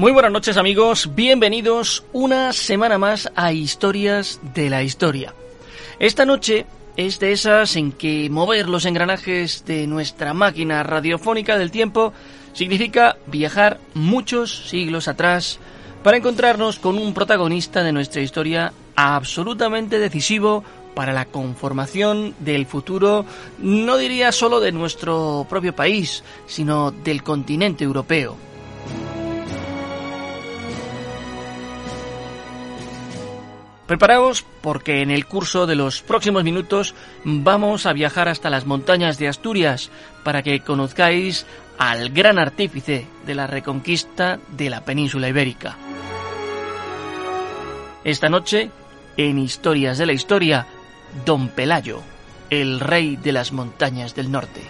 Muy buenas noches amigos, bienvenidos una semana más a Historias de la Historia. Esta noche es de esas en que mover los engranajes de nuestra máquina radiofónica del tiempo significa viajar muchos siglos atrás para encontrarnos con un protagonista de nuestra historia absolutamente decisivo para la conformación del futuro, no diría solo de nuestro propio país, sino del continente europeo. Preparaos porque en el curso de los próximos minutos vamos a viajar hasta las montañas de Asturias para que conozcáis al gran artífice de la reconquista de la península ibérica. Esta noche, en Historias de la Historia, Don Pelayo, el rey de las montañas del norte.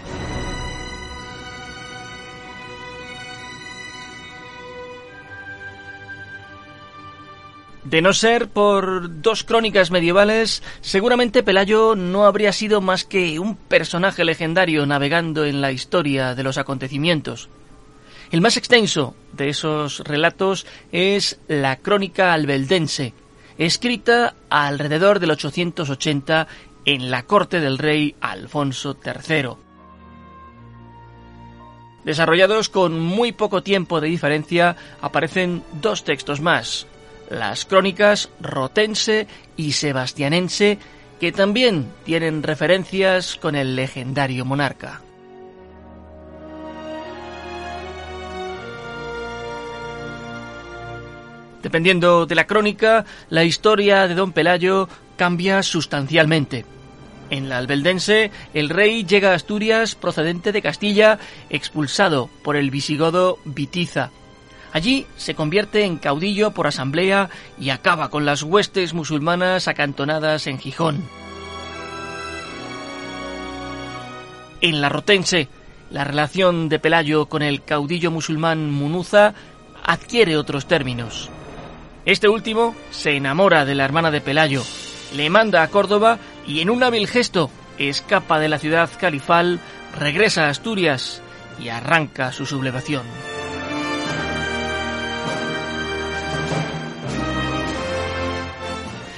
De no ser por dos crónicas medievales, seguramente Pelayo no habría sido más que un personaje legendario navegando en la historia de los acontecimientos. El más extenso de esos relatos es la Crónica albeldense, escrita alrededor del 880 en la corte del rey Alfonso III. Desarrollados con muy poco tiempo de diferencia, aparecen dos textos más, las crónicas rotense y sebastianense, que también tienen referencias con el legendario monarca. Dependiendo de la crónica, la historia de don Pelayo cambia sustancialmente. En la albeldense, el rey llega a Asturias procedente de Castilla, expulsado por el visigodo Vitiza, Allí se convierte en caudillo por asamblea y acaba con las huestes musulmanas acantonadas en Gijón. En la Rotense, la relación de Pelayo con el caudillo musulmán Munuza adquiere otros términos. Este último se enamora de la hermana de Pelayo, le manda a Córdoba y en un hábil gesto escapa de la ciudad califal, regresa a Asturias y arranca su sublevación.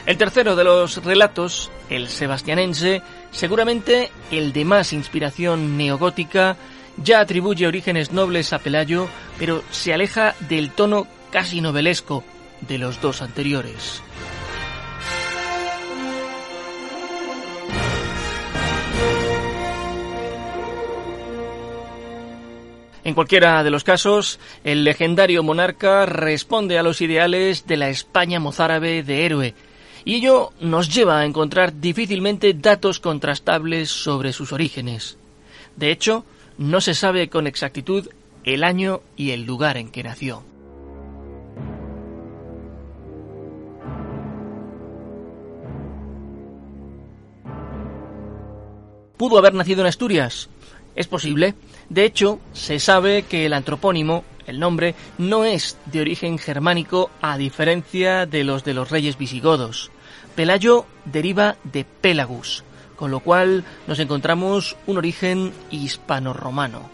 El tercero de los relatos, el sebastianense, seguramente el de más inspiración neogótica, ya atribuye orígenes nobles a Pelayo, pero se aleja del tono casi novelesco de los dos anteriores. En cualquiera de los casos, el legendario monarca responde a los ideales de la España mozárabe de héroe, y ello nos lleva a encontrar difícilmente datos contrastables sobre sus orígenes. De hecho, no se sabe con exactitud el año y el lugar en que nació. ¿Pudo haber nacido en Asturias? Es posible. De hecho, se sabe que el antropónimo, el nombre, no es de origen germánico a diferencia de los de los reyes visigodos. Pelayo deriva de Pelagus, con lo cual nos encontramos un origen hispano-romano.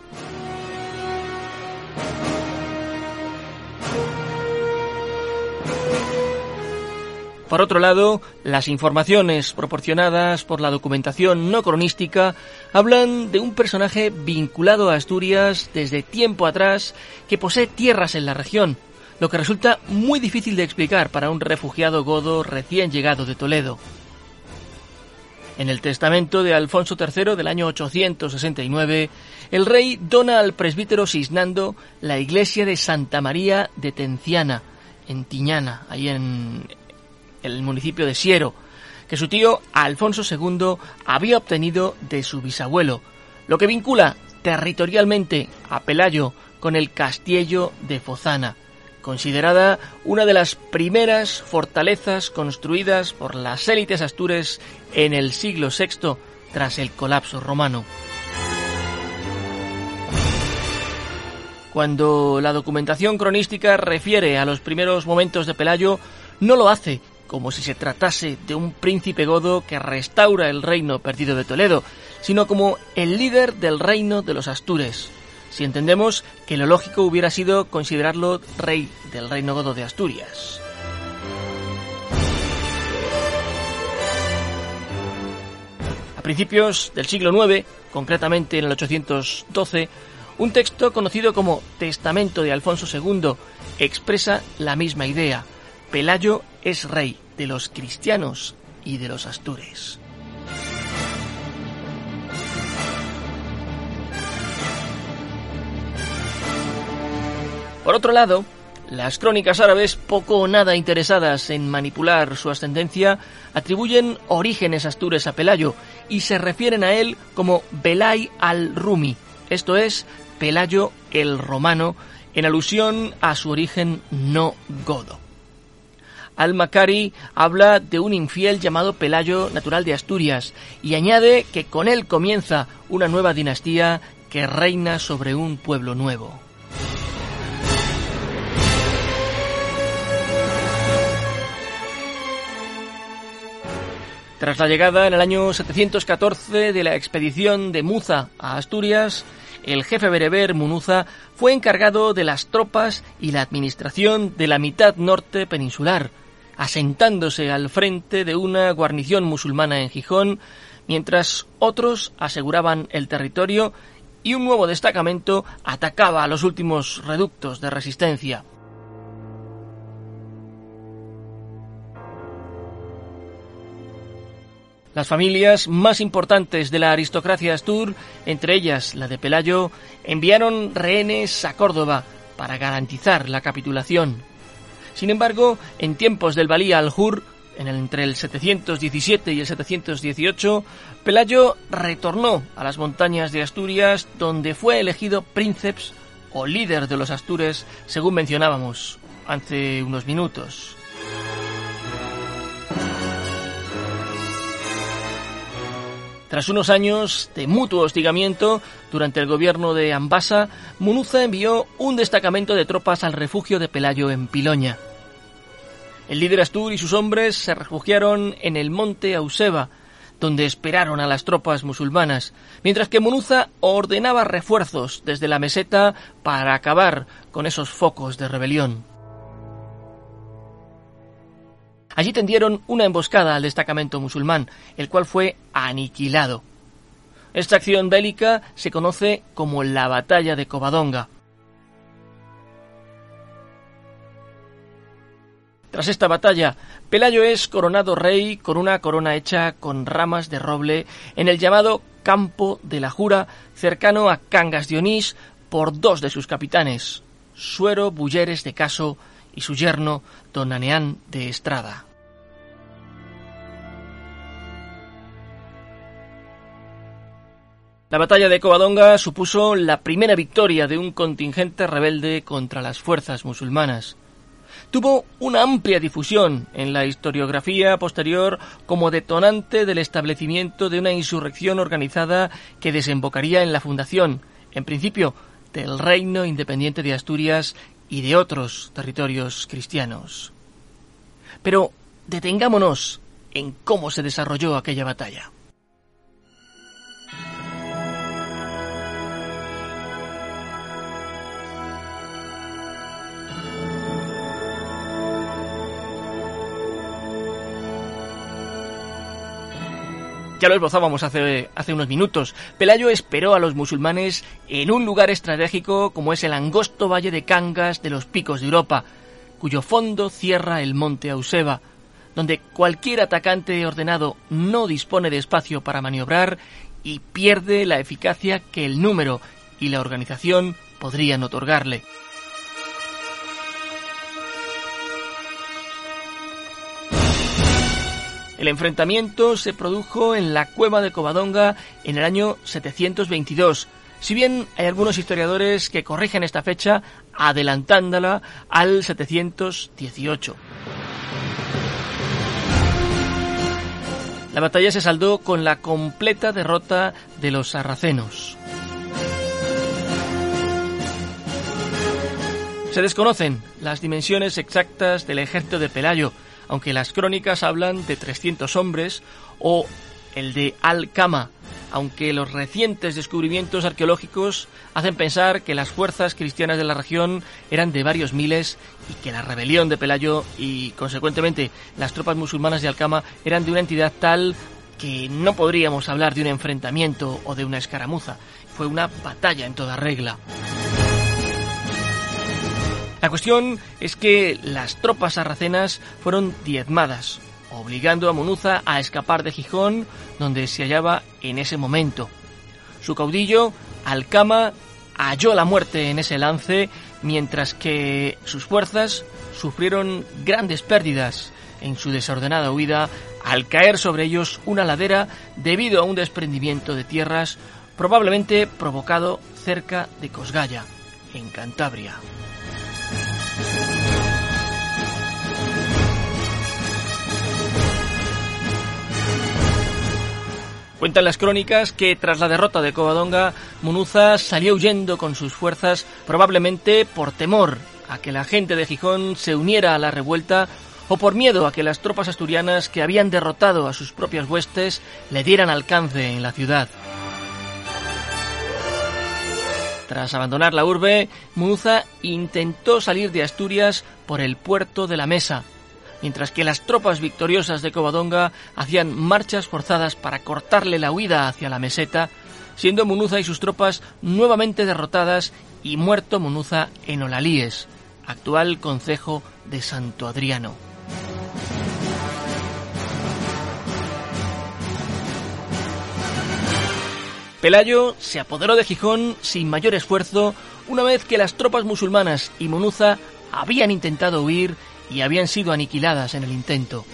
Por otro lado, las informaciones proporcionadas por la documentación no cronística hablan de un personaje vinculado a Asturias desde tiempo atrás que posee tierras en la región, lo que resulta muy difícil de explicar para un refugiado godo recién llegado de Toledo. En el testamento de Alfonso III del año 869, el rey dona al presbítero Cisnando la iglesia de Santa María de Tenciana, en Tiñana, ahí en el municipio de Siero, que su tío Alfonso II había obtenido de su bisabuelo, lo que vincula territorialmente a Pelayo con el castillo de Fozana, considerada una de las primeras fortalezas construidas por las élites astures en el siglo VI tras el colapso romano. Cuando la documentación cronística refiere a los primeros momentos de Pelayo, no lo hace como si se tratase de un príncipe godo que restaura el reino perdido de Toledo, sino como el líder del reino de los Astures, si entendemos que lo lógico hubiera sido considerarlo rey del reino godo de Asturias. A principios del siglo IX, concretamente en el 812, un texto conocido como Testamento de Alfonso II expresa la misma idea. Pelayo es rey de los cristianos y de los astures. Por otro lado, las crónicas árabes, poco o nada interesadas en manipular su ascendencia, atribuyen orígenes astures a Pelayo y se refieren a él como Belay al-Rumi, esto es, Pelayo el Romano, en alusión a su origen no godo. Al-Makari habla de un infiel llamado Pelayo, natural de Asturias, y añade que con él comienza una nueva dinastía que reina sobre un pueblo nuevo. Tras la llegada en el año 714 de la expedición de Muza a Asturias, el jefe bereber Munuza fue encargado de las tropas y la administración de la mitad norte peninsular, asentándose al frente de una guarnición musulmana en Gijón, mientras otros aseguraban el territorio y un nuevo destacamento atacaba a los últimos reductos de resistencia. Las familias más importantes de la aristocracia astur, entre ellas la de Pelayo, enviaron rehenes a Córdoba para garantizar la capitulación. Sin embargo, en tiempos del Valí al-Hur, entre el 717 y el 718, Pelayo retornó a las montañas de Asturias, donde fue elegido príncipe o líder de los Astures, según mencionábamos hace unos minutos. Tras unos años de mutuo hostigamiento durante el gobierno de Ambasa, Munuza envió un destacamento de tropas al refugio de Pelayo en Piloña. El líder Astur y sus hombres se refugiaron en el monte Auseba, donde esperaron a las tropas musulmanas, mientras que Munuza ordenaba refuerzos desde la meseta para acabar con esos focos de rebelión. Allí tendieron una emboscada al destacamento musulmán, el cual fue aniquilado. Esta acción bélica se conoce como la Batalla de Covadonga. Tras esta batalla, Pelayo es coronado rey con una corona hecha con ramas de roble en el llamado Campo de la Jura, cercano a Cangas de Onís, por dos de sus capitanes, Suero Bulleres de Caso y su yerno Don Aneán de Estrada. La batalla de Covadonga supuso la primera victoria de un contingente rebelde contra las fuerzas musulmanas. Tuvo una amplia difusión en la historiografía posterior como detonante del establecimiento de una insurrección organizada que desembocaría en la fundación, en principio, del Reino Independiente de Asturias y de otros territorios cristianos. Pero detengámonos en cómo se desarrolló aquella batalla. Ya lo esbozábamos hace, hace unos minutos. Pelayo esperó a los musulmanes en un lugar estratégico como es el angosto valle de Cangas de los Picos de Europa, cuyo fondo cierra el monte Auseba, donde cualquier atacante ordenado no dispone de espacio para maniobrar y pierde la eficacia que el número y la organización podrían otorgarle. El enfrentamiento se produjo en la cueva de Covadonga en el año 722, si bien hay algunos historiadores que corrigen esta fecha adelantándola al 718. La batalla se saldó con la completa derrota de los sarracenos. Se desconocen las dimensiones exactas del ejército de Pelayo, aunque las crónicas hablan de 300 hombres, o el de Al-Kama, aunque los recientes descubrimientos arqueológicos hacen pensar que las fuerzas cristianas de la región eran de varios miles y que la rebelión de Pelayo y, consecuentemente, las tropas musulmanas de Alcama eran de una entidad tal que no podríamos hablar de un enfrentamiento o de una escaramuza. Fue una batalla en toda regla. La cuestión es que las tropas sarracenas fueron diezmadas, obligando a Munuza a escapar de Gijón, donde se hallaba en ese momento. Su caudillo, Alcama, halló la muerte en ese lance, mientras que sus fuerzas sufrieron grandes pérdidas en su desordenada huida al caer sobre ellos una ladera debido a un desprendimiento de tierras probablemente provocado cerca de Cosgaya, en Cantabria. Cuentan las crónicas que tras la derrota de Covadonga, Munuza salió huyendo con sus fuerzas, probablemente por temor a que la gente de Gijón se uniera a la revuelta o por miedo a que las tropas asturianas que habían derrotado a sus propias huestes le dieran alcance en la ciudad. Tras abandonar la urbe, Munuza intentó salir de Asturias por el puerto de la Mesa, mientras que las tropas victoriosas de Covadonga hacían marchas forzadas para cortarle la huida hacia la meseta, siendo Munuza y sus tropas nuevamente derrotadas y muerto Munuza en Olalíes, actual concejo de Santo Adriano. Pelayo se apoderó de Gijón sin mayor esfuerzo una vez que las tropas musulmanas y Munuza habían intentado huir y habían sido aniquiladas en el intento.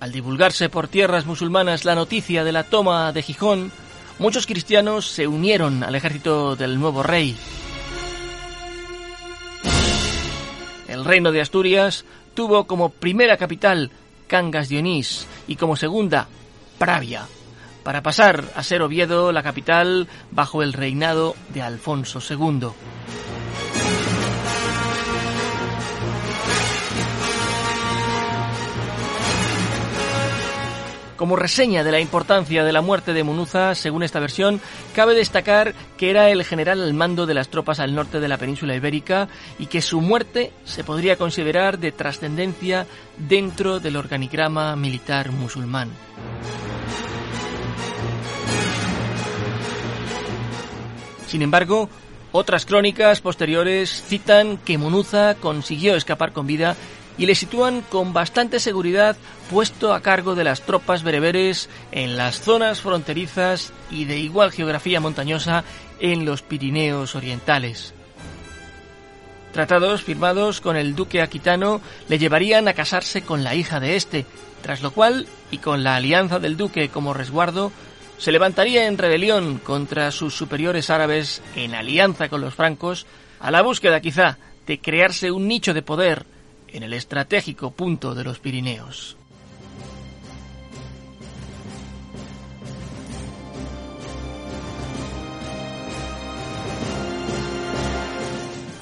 Al divulgarse por tierras musulmanas la noticia de la toma de Gijón, muchos cristianos se unieron al ejército del nuevo rey. El reino de Asturias tuvo como primera capital Cangas de Onís y como segunda Pravia, para pasar a ser Oviedo la capital bajo el reinado de Alfonso II. Como reseña de la importancia de la muerte de Munuza, según esta versión, cabe destacar que era el general al mando de las tropas al norte de la península ibérica y que su muerte se podría considerar de trascendencia dentro del organigrama militar musulmán. Sin embargo, otras crónicas posteriores citan que Munuza consiguió escapar con vida y le sitúan con bastante seguridad puesto a cargo de las tropas bereberes en las zonas fronterizas y de igual geografía montañosa en los Pirineos orientales. Tratados firmados con el duque aquitano le llevarían a casarse con la hija de este, tras lo cual, y con la alianza del duque como resguardo, se levantaría en rebelión contra sus superiores árabes en alianza con los francos, a la búsqueda quizá de crearse un nicho de poder en el estratégico punto de los Pirineos.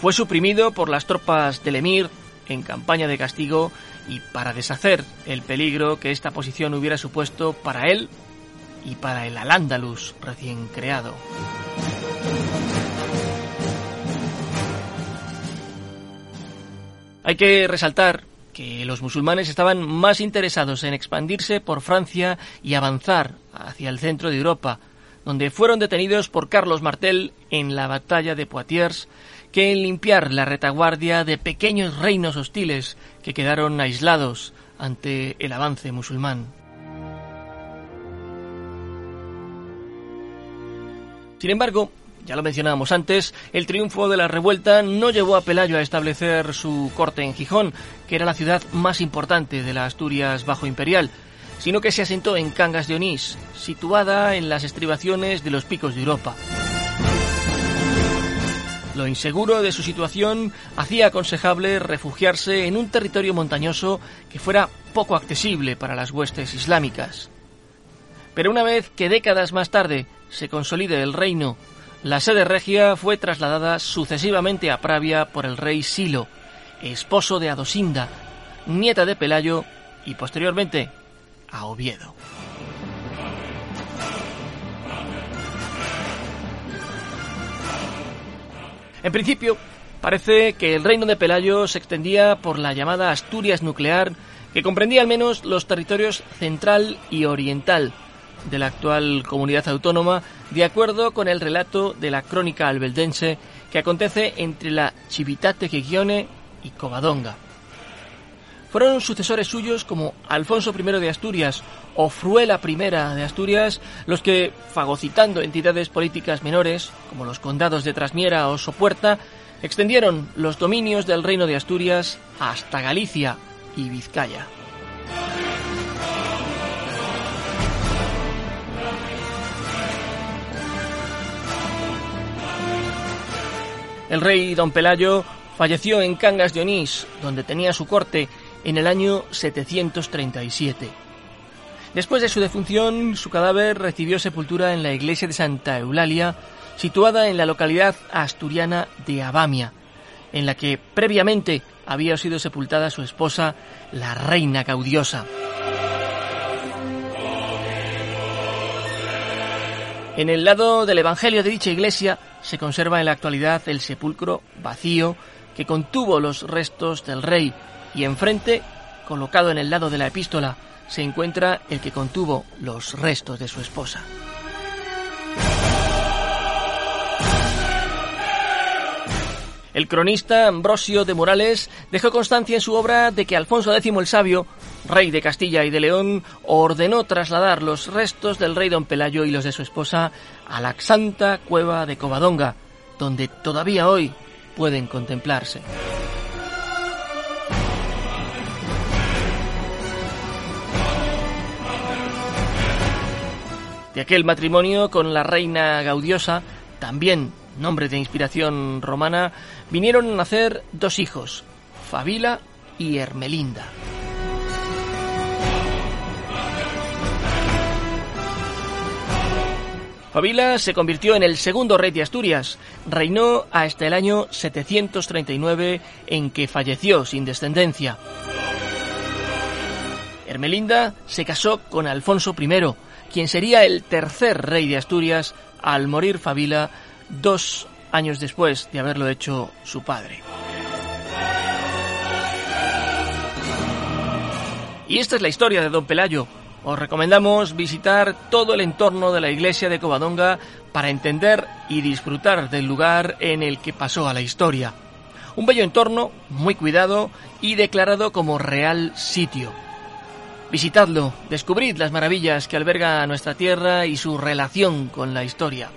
Fue suprimido por las tropas del emir en campaña de castigo y para deshacer el peligro que esta posición hubiera supuesto para él y para el Al-Ándalus recién creado. Hay que resaltar que los musulmanes estaban más interesados en expandirse por Francia y avanzar hacia el centro de Europa, donde fueron detenidos por Carlos Martel en la batalla de Poitiers, que en limpiar la retaguardia de pequeños reinos hostiles que quedaron aislados ante el avance musulmán. Sin embargo, ya lo mencionábamos antes, el triunfo de la revuelta no llevó a Pelayo a establecer su corte en Gijón, que era la ciudad más importante de la Asturias bajo imperial, sino que se asentó en Cangas de Onís, situada en las estribaciones de los picos de Europa. Lo inseguro de su situación hacía aconsejable refugiarse en un territorio montañoso que fuera poco accesible para las huestes islámicas. Pero una vez que décadas más tarde se consolide el reino, la sede regia fue trasladada sucesivamente a Pravia por el rey Silo, esposo de Adosinda, nieta de Pelayo y posteriormente a Oviedo. En principio, parece que el reino de Pelayo se extendía por la llamada Asturias nuclear, que comprendía al menos los territorios central y oriental de la actual comunidad autónoma, de acuerdo con el relato de la crónica albeldense que acontece entre la Civitate Gigione y Covadonga. Fueron sucesores suyos como Alfonso I de Asturias o Fruela I de Asturias los que, fagocitando entidades políticas menores, como los condados de Trasmiera o Sopuerta, extendieron los dominios del reino de Asturias hasta Galicia y Vizcaya. El rey don Pelayo falleció en Cangas de Onís, donde tenía su corte, en el año 737. Después de su defunción, su cadáver recibió sepultura en la iglesia de Santa Eulalia, situada en la localidad asturiana de Abamia, en la que previamente había sido sepultada su esposa, la reina gaudiosa. En el lado del Evangelio de dicha iglesia se conserva en la actualidad el sepulcro vacío que contuvo los restos del rey y enfrente, colocado en el lado de la epístola, se encuentra el que contuvo los restos de su esposa. El cronista Ambrosio de Morales dejó constancia en su obra de que Alfonso X el Sabio, rey de Castilla y de León, ordenó trasladar los restos del rey don Pelayo y los de su esposa a la santa cueva de Covadonga, donde todavía hoy pueden contemplarse. De aquel matrimonio con la reina Gaudiosa, también nombre de inspiración romana, vinieron a nacer dos hijos, Fabila y Hermelinda. Fabila se convirtió en el segundo rey de Asturias. Reinó hasta el año 739 en que falleció sin descendencia. Hermelinda se casó con Alfonso I, quien sería el tercer rey de Asturias al morir Fabila dos años después de haberlo hecho su padre. Y esta es la historia de Don Pelayo. Os recomendamos visitar todo el entorno de la iglesia de Covadonga para entender y disfrutar del lugar en el que pasó a la historia. Un bello entorno, muy cuidado y declarado como real sitio. Visitadlo, descubrid las maravillas que alberga nuestra tierra y su relación con la historia.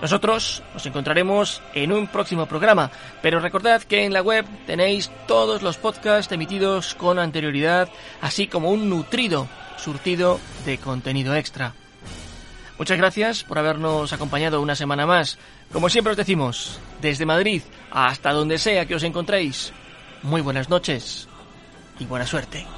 Nosotros nos encontraremos en un próximo programa, pero recordad que en la web tenéis todos los podcasts emitidos con anterioridad, así como un nutrido surtido de contenido extra. Muchas gracias por habernos acompañado una semana más. Como siempre os decimos, desde Madrid hasta donde sea que os encontréis, muy buenas noches y buena suerte.